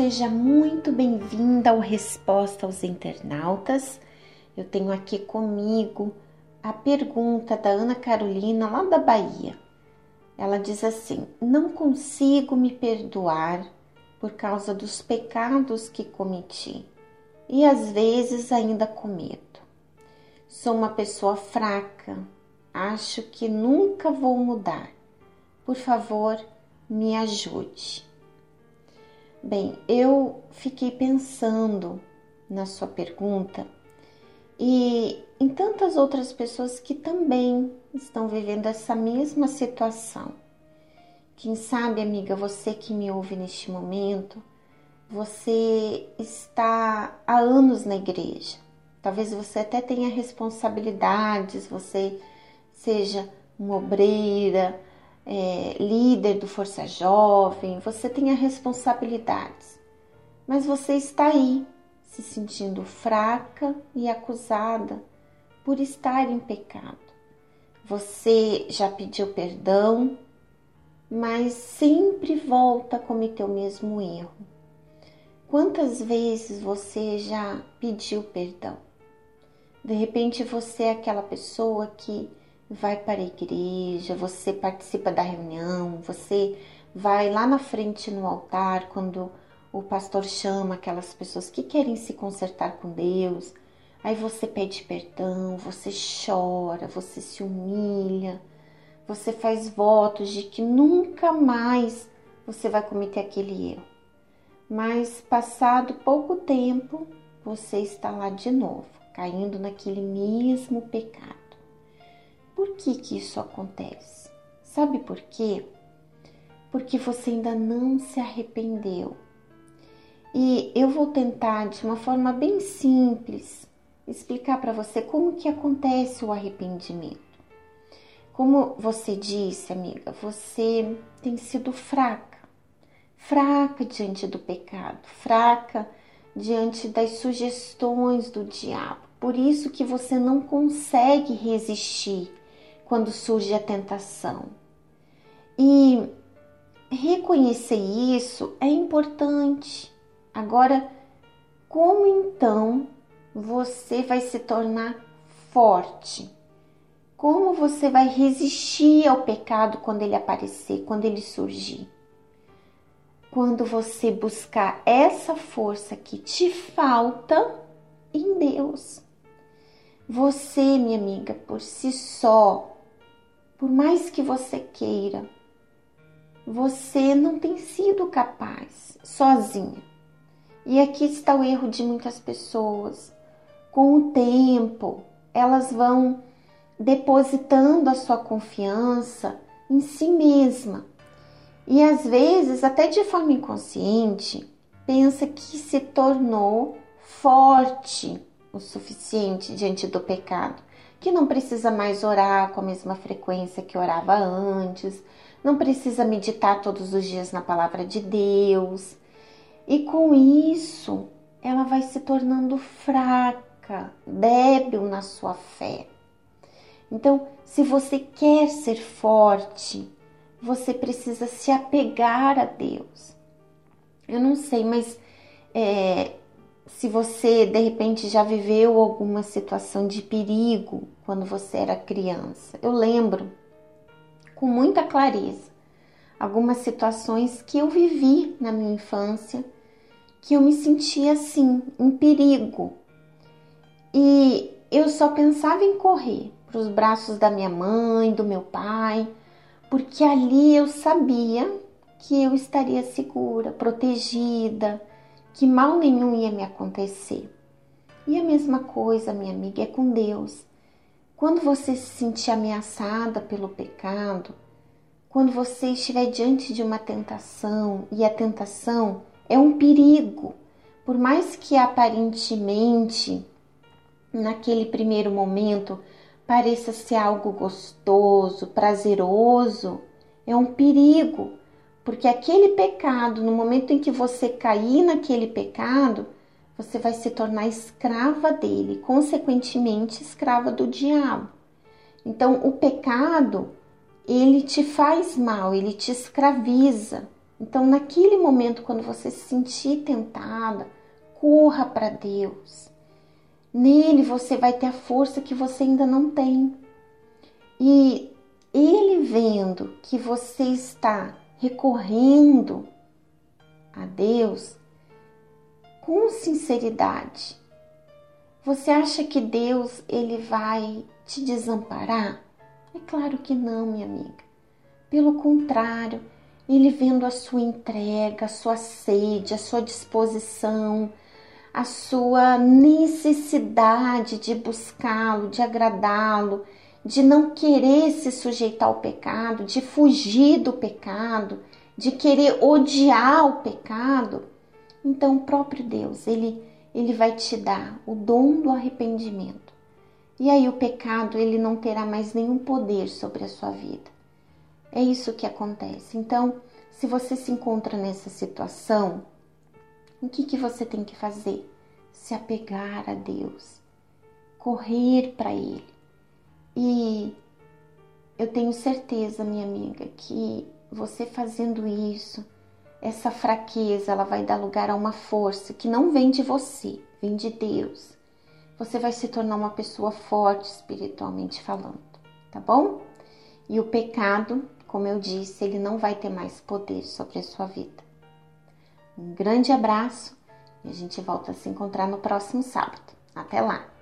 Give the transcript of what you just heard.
seja muito bem-vinda ao Resposta aos Internautas. Eu tenho aqui comigo a pergunta da Ana Carolina, lá da Bahia. Ela diz assim: Não consigo me perdoar por causa dos pecados que cometi e às vezes ainda cometo. Sou uma pessoa fraca, acho que nunca vou mudar. Por favor, me ajude. Bem, eu fiquei pensando na sua pergunta e em tantas outras pessoas que também estão vivendo essa mesma situação. Quem sabe, amiga, você que me ouve neste momento, você está há anos na igreja. Talvez você até tenha responsabilidades, você seja uma obreira, é, líder do Força Jovem, você tenha responsabilidades, mas você está aí se sentindo fraca e acusada por estar em pecado. Você já pediu perdão, mas sempre volta a cometer o mesmo erro. Quantas vezes você já pediu perdão? De repente você é aquela pessoa que vai para a igreja, você participa da reunião, você vai lá na frente no altar quando o pastor chama aquelas pessoas que querem se consertar com Deus. Aí você pede perdão, você chora, você se humilha, você faz votos de que nunca mais você vai cometer aquele erro. Mas passado pouco tempo, você está lá de novo, caindo naquele mesmo pecado. Por que, que isso acontece? Sabe por quê? Porque você ainda não se arrependeu. E eu vou tentar de uma forma bem simples explicar para você como que acontece o arrependimento. Como você disse, amiga, você tem sido fraca, fraca diante do pecado, fraca diante das sugestões do diabo. Por isso que você não consegue resistir quando surge a tentação. E reconhecer isso é importante. Agora, como então você vai se tornar forte? Como você vai resistir ao pecado quando ele aparecer, quando ele surgir? Quando você buscar essa força que te falta em Deus. Você, minha amiga, por si só por mais que você queira, você não tem sido capaz sozinha. E aqui está o erro de muitas pessoas. Com o tempo, elas vão depositando a sua confiança em si mesma. E às vezes, até de forma inconsciente, pensa que se tornou forte o suficiente diante do pecado que não precisa mais orar com a mesma frequência que orava antes, não precisa meditar todos os dias na palavra de Deus. E com isso, ela vai se tornando fraca, débil na sua fé. Então, se você quer ser forte, você precisa se apegar a Deus. Eu não sei, mas é, se você de repente já viveu alguma situação de perigo quando você era criança. Eu lembro com muita clareza algumas situações que eu vivi na minha infância que eu me sentia assim, em perigo. E eu só pensava em correr para os braços da minha mãe, do meu pai, porque ali eu sabia que eu estaria segura, protegida, que mal nenhum ia me acontecer. E a mesma coisa, minha amiga, é com Deus. Quando você se sentir ameaçada pelo pecado, quando você estiver diante de uma tentação e a tentação é um perigo, por mais que aparentemente naquele primeiro momento pareça ser algo gostoso, prazeroso, é um perigo, porque aquele pecado, no momento em que você cair naquele pecado, você vai se tornar escrava dele, consequentemente escrava do diabo. Então, o pecado, ele te faz mal, ele te escraviza. Então, naquele momento, quando você se sentir tentada, corra para Deus. Nele você vai ter a força que você ainda não tem. E ele vendo que você está recorrendo a Deus com sinceridade, você acha que Deus ele vai te desamparar? É claro que não, minha amiga. Pelo contrário, ele vendo a sua entrega, a sua sede, a sua disposição, a sua necessidade de buscá-lo, de agradá-lo, de não querer se sujeitar ao pecado, de fugir do pecado, de querer odiar o pecado, então o próprio Deus, ele ele vai te dar o dom do arrependimento. E aí o pecado, ele não terá mais nenhum poder sobre a sua vida. É isso que acontece. Então, se você se encontra nessa situação, o que, que você tem que fazer? Se apegar a Deus, correr para Ele. E eu tenho certeza, minha amiga, que você fazendo isso, essa fraqueza, ela vai dar lugar a uma força que não vem de você, vem de Deus. Você vai se tornar uma pessoa forte espiritualmente falando, tá bom? E o pecado, como eu disse, ele não vai ter mais poder sobre a sua vida. Um grande abraço e a gente volta a se encontrar no próximo sábado. Até lá!